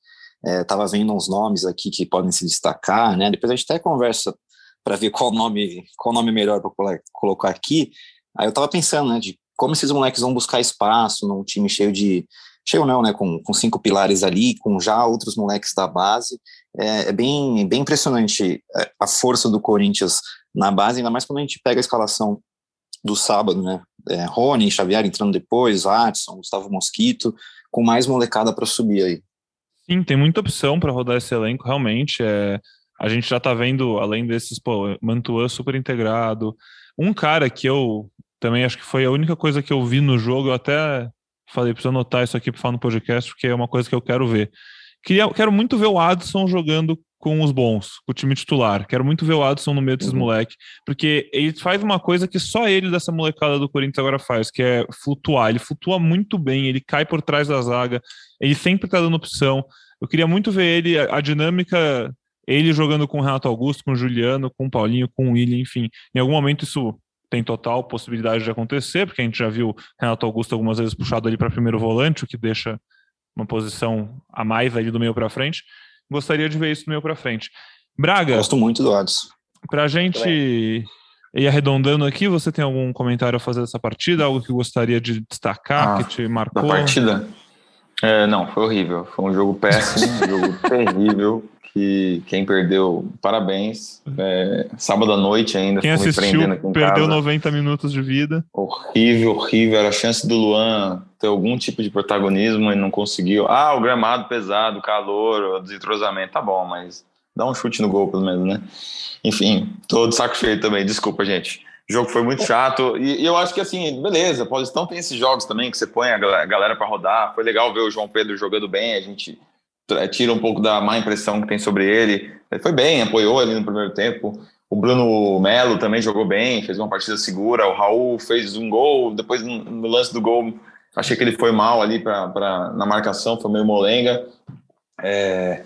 Estava é, vendo uns nomes aqui que podem se destacar, né? Depois a gente até conversa para ver qual nome, qual nome melhor para colocar aqui. Aí eu tava pensando, né, de como esses moleques vão buscar espaço num time cheio de. Cheio não, né? Com, com cinco pilares ali, com já outros moleques da base. É, é bem, bem impressionante é, a força do Corinthians na base, ainda mais quando a gente pega a escalação do sábado, né? É, Rony, Xavier entrando depois, Watson, Gustavo Mosquito, com mais molecada para subir aí. Sim, tem muita opção para rodar esse elenco, realmente. É, a gente já tá vendo, além desses, pô, Mantuan super integrado. Um cara que eu também acho que foi a única coisa que eu vi no jogo. Eu até falei, preciso anotar isso aqui para falar no podcast, porque é uma coisa que eu quero ver. Queria, quero muito ver o Adson jogando com os bons, com o time titular. Quero muito ver o Adson no meio desses uhum. moleques, porque ele faz uma coisa que só ele dessa molecada do Corinthians agora faz, que é flutuar. Ele flutua muito bem, ele cai por trás da zaga, ele sempre tá dando opção. Eu queria muito ver ele, a, a dinâmica, ele jogando com o Renato Augusto, com o Juliano, com o Paulinho, com o William, enfim. Em algum momento isso tem total possibilidade de acontecer, porque a gente já viu Renato Augusto algumas vezes puxado ali para primeiro volante, o que deixa uma posição a mais ali do meio para frente. Gostaria de ver isso do meio para frente. Braga. Gosto muito do Adson. Para a gente ir arredondando aqui, você tem algum comentário a fazer dessa partida? Algo que gostaria de destacar, ah, que te marcou? Da partida? É, não, foi horrível. Foi um jogo péssimo, um jogo [LAUGHS] terrível que quem perdeu, parabéns. É, sábado à noite ainda. Quem assistiu perdeu casa. 90 minutos de vida. Horrível, horrível. Era a chance do Luan ter algum tipo de protagonismo e não conseguiu. Ah, o gramado pesado, o calor, o desentrosamento, tá bom, mas dá um chute no gol pelo menos, né? Enfim, tô de saco cheio também, desculpa, gente. O jogo foi muito chato e, e eu acho que assim, beleza, Paulistão tem esses jogos também que você põe a galera para rodar. Foi legal ver o João Pedro jogando bem, a gente tira um pouco da má impressão que tem sobre ele. Ele foi bem, apoiou ali no primeiro tempo. O Bruno Melo também jogou bem, fez uma partida segura. O Raul fez um gol, depois no lance do gol, achei que ele foi mal ali pra, pra na marcação, foi meio molenga. É...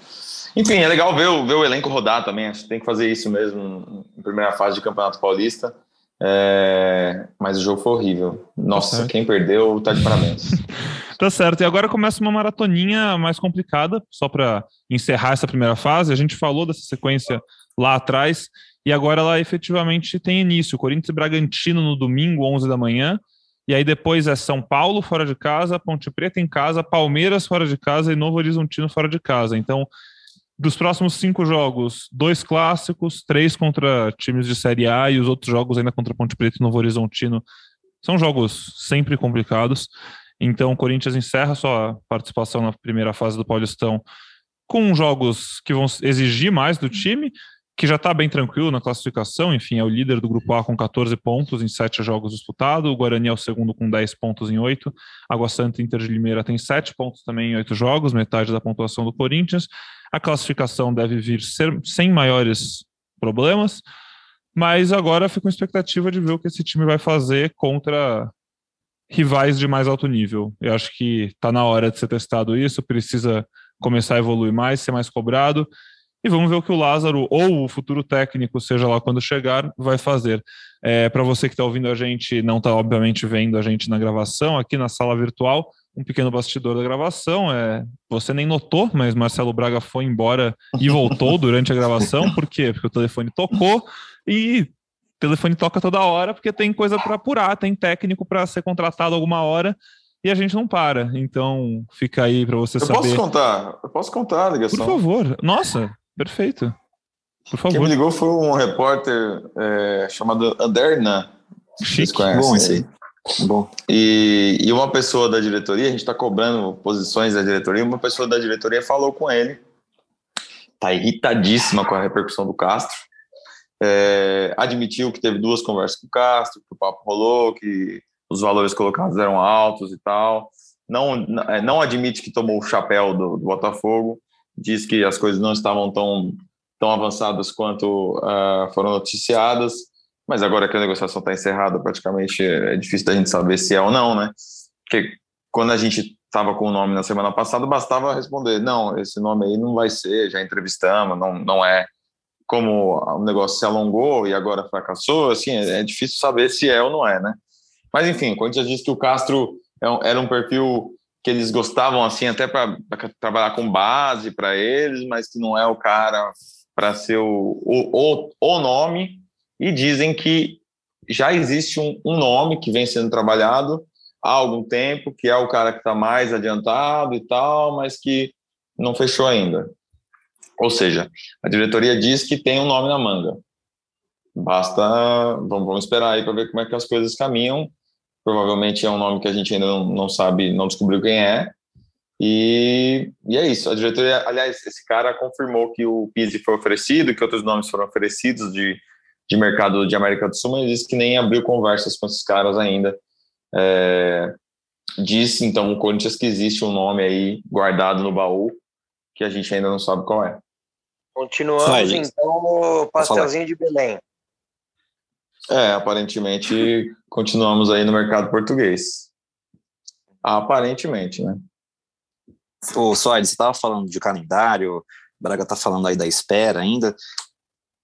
Enfim, é legal ver, ver o elenco rodar também. Acho que tem que fazer isso mesmo em primeira fase de Campeonato Paulista. É... Mas o jogo foi horrível. Nossa, quem perdeu tá de parabéns. [LAUGHS] Tá certo. E agora começa uma maratoninha mais complicada, só para encerrar essa primeira fase. A gente falou dessa sequência lá atrás e agora ela efetivamente tem início. Corinthians e Bragantino no domingo, 11 da manhã. E aí depois é São Paulo fora de casa, Ponte Preta em casa, Palmeiras fora de casa e Novo Horizontino fora de casa. Então, dos próximos cinco jogos, dois clássicos, três contra times de Série A e os outros jogos ainda contra Ponte Preta e Novo Horizontino. São jogos sempre complicados. Então, o Corinthians encerra sua participação na primeira fase do Paulistão com jogos que vão exigir mais do time, que já está bem tranquilo na classificação, enfim, é o líder do grupo A com 14 pontos em 7 jogos disputados, o Guarani é o segundo com 10 pontos em 8, Água Santa e Inter de Limeira tem 7 pontos também em 8 jogos, metade da pontuação do Corinthians. A classificação deve vir ser, sem maiores problemas, mas agora fica com expectativa de ver o que esse time vai fazer contra rivais de mais alto nível. Eu acho que está na hora de ser testado isso, precisa começar a evoluir mais, ser mais cobrado. E vamos ver o que o Lázaro, ou o futuro técnico, seja lá quando chegar, vai fazer. É, Para você que está ouvindo a gente, não está obviamente vendo a gente na gravação, aqui na sala virtual, um pequeno bastidor da gravação. É, você nem notou, mas Marcelo Braga foi embora e voltou durante a gravação. Por quê? Porque o telefone tocou e o telefone toca toda hora porque tem coisa para apurar, tem técnico para ser contratado alguma hora e a gente não para. Então fica aí para você eu saber. Eu posso contar? Eu posso contar a ligação? Por favor. Nossa, perfeito. Por favor. Quem me ligou foi um repórter é, chamado Anderna. Chique. Bom esse aí. Bom. E, e uma pessoa da diretoria, a gente está cobrando posições da diretoria, uma pessoa da diretoria falou com ele, tá irritadíssima com a repercussão do Castro, é, admitiu que teve duas conversas com o Castro, que o papo rolou, que os valores colocados eram altos e tal, não, não admite que tomou o chapéu do, do Botafogo, diz que as coisas não estavam tão, tão avançadas quanto uh, foram noticiadas, mas agora que a negociação está encerrada, praticamente é difícil da gente saber se é ou não, né? Porque quando a gente estava com o nome na semana passada, bastava responder: não, esse nome aí não vai ser, já entrevistamos, não, não é. Como o negócio se alongou e agora fracassou, assim, é, é difícil saber se é ou não é, né? Mas enfim, quando já disse que o Castro é era um perfil que eles gostavam, assim, até para trabalhar com base para eles, mas que não é o cara para ser o, o, o nome e dizem que já existe um, um nome que vem sendo trabalhado há algum tempo, que é o cara que está mais adiantado e tal, mas que não fechou ainda. Ou seja, a diretoria diz que tem um nome na manga. Basta, vamos, vamos esperar aí para ver como é que as coisas caminham. Provavelmente é um nome que a gente ainda não, não sabe, não descobriu quem é. E, e, é isso. A diretoria, aliás, esse cara confirmou que o Pizzi foi oferecido, que outros nomes foram oferecidos de de mercado de América do Sul, mas disse que nem abriu conversas com esses caras ainda. É, disse, então, o Corinthians que existe um nome aí guardado no baú, que a gente ainda não sabe qual é. Continuamos, Vai, então, no pastelzinho de Belém. É, aparentemente continuamos aí no mercado português. Aparentemente, né? Ô, Soares, você estava falando de calendário, Braga está falando aí da espera ainda.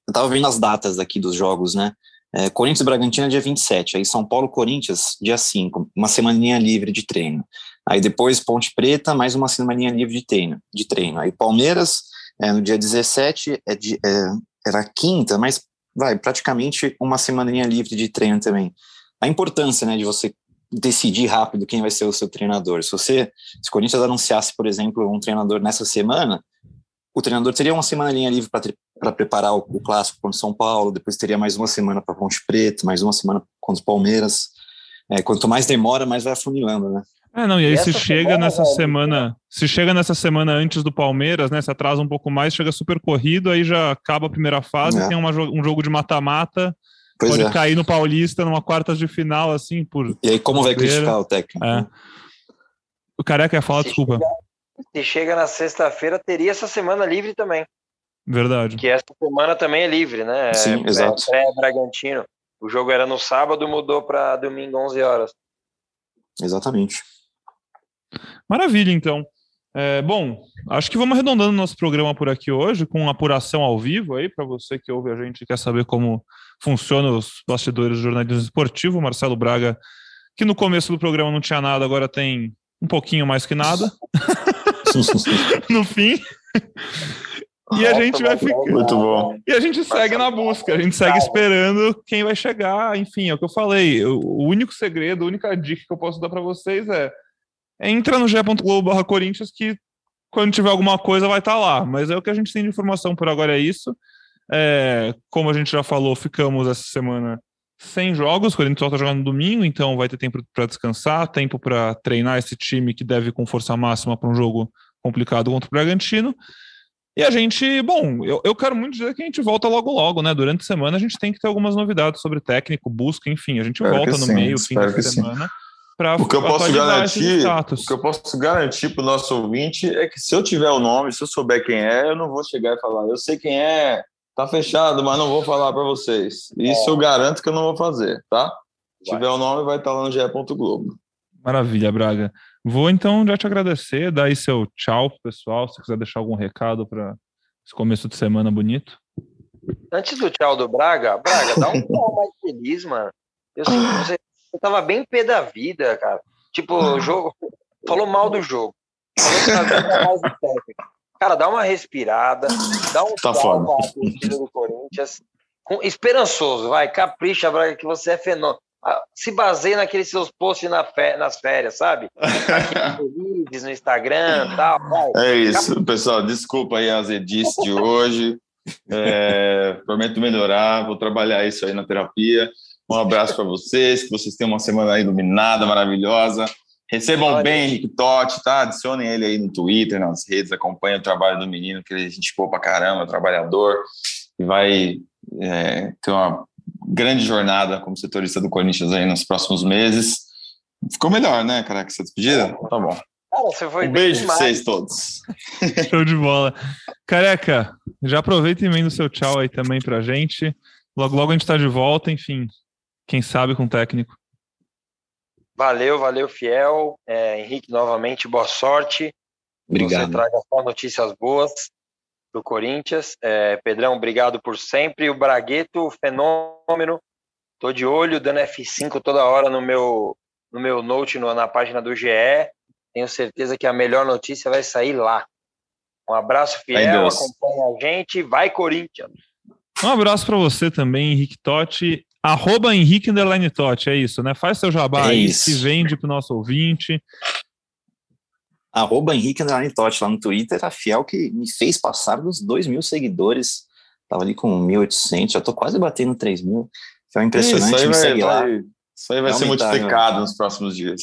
Eu tava vendo as datas aqui dos jogos, né? É, Corinthians e Bragantino dia 27, aí São Paulo Corinthians dia 5, uma semaninha livre de treino. Aí depois Ponte Preta, mais uma semaninha livre de treino. De treino. Aí Palmeiras, é, no dia 17, é, de, é, era quinta, mas vai, praticamente uma semaninha livre de treino também. A importância, né, de você decidir rápido quem vai ser o seu treinador. Se você, se o Corinthians anunciasse, por exemplo, um treinador nessa semana, o treinador teria uma semana linha livre para preparar o, o, clássico contra o São Paulo, depois teria mais uma semana para Ponte Preta, mais uma semana contra o Palmeiras. É, quanto mais demora, mais vai afunilando, né? É, não, e aí e se chega semana, nessa velho, semana, se chega nessa semana antes do Palmeiras, né, se atrasa um pouco mais, chega super corrido, aí já acaba a primeira fase, é. tem uma, um jogo de mata-mata, pode é. cair no Paulista numa quartas de final, assim, por... E aí como vai criticar o técnico? É. O Careca ia falar, desculpa. Se chega na sexta-feira, teria essa semana livre também. Verdade. Que essa semana também é livre, né? Sim, é, exato. É Bragantino. O jogo era no sábado, mudou para domingo, 11 horas. Exatamente. Maravilha, então. É, bom, acho que vamos arredondando nosso programa por aqui hoje, com apuração ao vivo aí, para você que ouve a gente e quer saber como funcionam os bastidores do jornalismo esportivo. Marcelo Braga, que no começo do programa não tinha nada, agora tem um pouquinho mais que nada. [LAUGHS] no fim. E a gente vai ficar. Muito bom. E a gente segue na busca, a gente segue esperando quem vai chegar. Enfim, é o que eu falei. O único segredo, a única dica que eu posso dar para vocês é entra no ge.globo Corinthians que quando tiver alguma coisa vai estar tá lá. Mas é o que a gente tem de informação por agora é isso. É, como a gente já falou, ficamos essa semana sem jogos. O Corinthians só está jogando no domingo, então vai ter tempo para descansar, tempo para treinar esse time que deve com força máxima para um jogo complicado contra o Bragantino. E a gente, bom, eu, eu quero muito dizer que a gente volta logo logo, né? Durante a semana a gente tem que ter algumas novidades sobre técnico, busca, enfim, a gente espero volta no sim, meio, fim da semana. Pra, o que eu posso garantir, o que eu posso garantir para o nosso ouvinte é que se eu tiver o nome, se eu souber quem é, eu não vou chegar e falar, eu sei quem é, tá fechado, mas não vou falar para vocês. Isso é. eu garanto que eu não vou fazer, tá? Se tiver o nome, vai estar lá no GE. Globo. Maravilha, Braga. Vou então já te agradecer, dar aí seu tchau pro pessoal, se quiser deixar algum recado para esse começo de semana bonito. Antes do tchau do Braga, Braga, dá um [LAUGHS] tchau mais feliz, mano. Eu, você, você tava bem pé da vida, cara. Tipo, o [LAUGHS] jogo, falou mal do jogo. Falou que mais do técnico. Cara, dá uma respirada, dá um tá salve à torcida do Corinthians. Com, esperançoso, vai, capricha, Braga, que você é fenômeno. Se baseia naqueles seus posts na nas férias, sabe? Aqui [LAUGHS] no Instagram tal. Vai. É isso, pessoal. Desculpa aí as edits de hoje. É, prometo melhorar, vou trabalhar isso aí na terapia. Um abraço para vocês, que vocês tenham uma semana iluminada, maravilhosa. Recebam Olha. bem Henrique Totti, tá? Adicionem ele aí no Twitter, nas redes, acompanhem o trabalho do menino, que a gente pô pra caramba, trabalhador, e vai é, ter uma grande jornada como setorista do Corinthians aí nos próximos meses. Ficou melhor, né, cara, que essa despedida? Tá bom. Cara, um beijo pra vocês todos. Show de bola. Careca, já aproveita e manda o seu tchau aí também pra gente. Logo, logo a gente tá de volta, enfim. Quem sabe com o técnico. Valeu, valeu, Fiel. É, Henrique, novamente, boa sorte. Obrigado. Você traga só notícias boas do Corinthians. É, Pedrão, obrigado por sempre. O Bragueto, fenômeno. Tô de olho, dando F5 toda hora no meu, no meu note, no, na página do GE. Tenho certeza que a melhor notícia vai sair lá. Um abraço, Fiel. Acompanha a gente. Vai, Corinthians. Um abraço para você também, Henrique Totti. Arroba Henrique Underline Totti, é isso, né? Faz seu jabá é aí, isso. se vende para o nosso ouvinte. Arroba Henrique Underline Totti lá no Twitter, a Fiel que me fez passar dos 2 mil seguidores. Tava ali com 1.800, já tô quase batendo 3 mil. Foi impressionante, isso aí me vai, segue lá. Isso aí vai ser multiplicado nos próximos dias.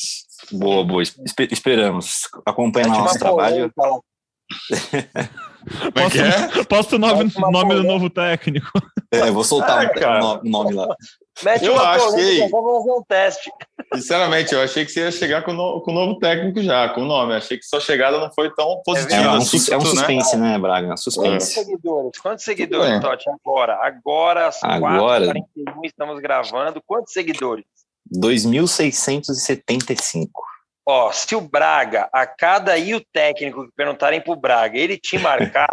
Boa, boa. Esper esperamos. Acompanha o nosso trabalho. [LAUGHS] Posta, é posta o nome, nome do novo técnico. É, vou soltar ah, o nome lá. Mete eu achei. Vamos fazer um teste. Sinceramente, eu achei que você ia chegar com o com novo técnico já, com o nome. achei que sua chegada não foi tão positiva. É, um, assim, é um suspense, né, né Braga? Suspense. Quantos seguidores? Quantos seguidores, Totti? Agora, agora, são agora 41, estamos gravando. Quantos seguidores? 2.675. Ó, se o Braga, a cada e o técnico que perguntarem pro Braga, ele te marcar.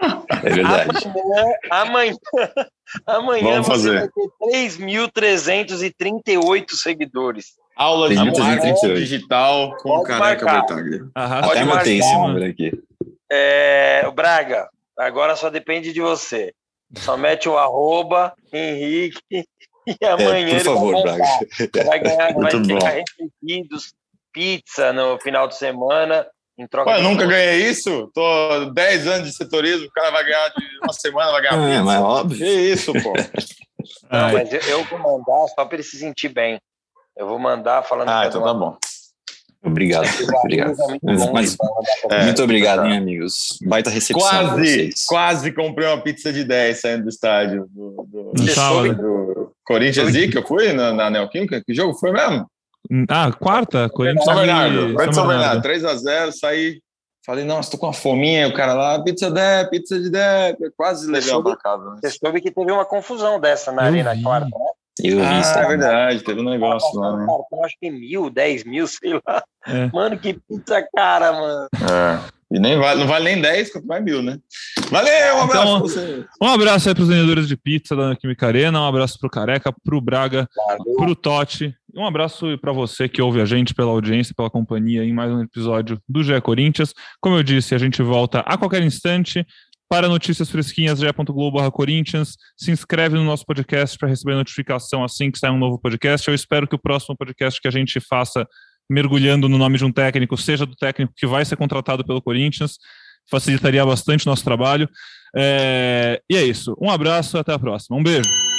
é verdade. Amanhã, amanhã, [LAUGHS] amanhã Vamos você fazer. vai ter 3.338 seguidores. Aula de marketing digital com o Careca Bertaglia. Até anotei esse número aqui. É, o Braga, agora só depende de você. Só mete o arroba Henrique [LAUGHS] e amanhã é, por favor, Braga. vai ganhar, [LAUGHS] vai Muito ter bom. recebidos, pizza no final de semana. Em troca Ué, de nunca ganhei isso? Tô 10 anos de setorismo, o cara vai ganhar de uma semana, vai ganhar [LAUGHS] É, pizza. mas óbvio. Que isso, pô. [LAUGHS] Não, mas eu, eu vou mandar só para ele se sentir bem. Eu vou mandar falando Ah, então tá bom. Obrigado, obrigado. É Mas, mas então, muito obrigado, hein, amigos. Baita recepção Quase, vocês. quase comprei uma pizza de 10 saindo do estádio do, do, sábado. do Corinthians e que eu fui na, na Neoquímica. Que jogo foi mesmo? Ah, quarta? Corinthians São Bernardo. De São Bernardo. Bernardo. 3x0, saí. Falei, nossa, tô com uma fominha. O cara lá, pizza 10, pizza de 10. Quase levei uma pra casa. né? Você soube que teve uma confusão dessa na Eu Arena vi. Quarta, né? Eu vi isso. Ah, é verdade. Teve um negócio lá, né? Cartão, acho que mil, dez mil, sei lá. É. Mano, que pizza cara, mano. É. E nem vale, não vale nem 10, quanto vai mil, né? Valeu, um abraço Então, pra você. Um abraço aí para os vendedores de pizza da Química Arena, um abraço para o Careca, para o Braga, para o Totti. E um abraço para você que ouve a gente pela audiência, pela companhia em mais um episódio do GE Corinthians. Como eu disse, a gente volta a qualquer instante. Para notícias fresquinhas, ge.globo Corinthians. Se inscreve no nosso podcast para receber notificação assim que sair um novo podcast. Eu espero que o próximo podcast que a gente faça mergulhando no nome de um técnico seja do técnico que vai ser contratado pelo Corinthians. Facilitaria bastante o nosso trabalho. É, E é isso. Um abraço, até a próxima. Um beijo.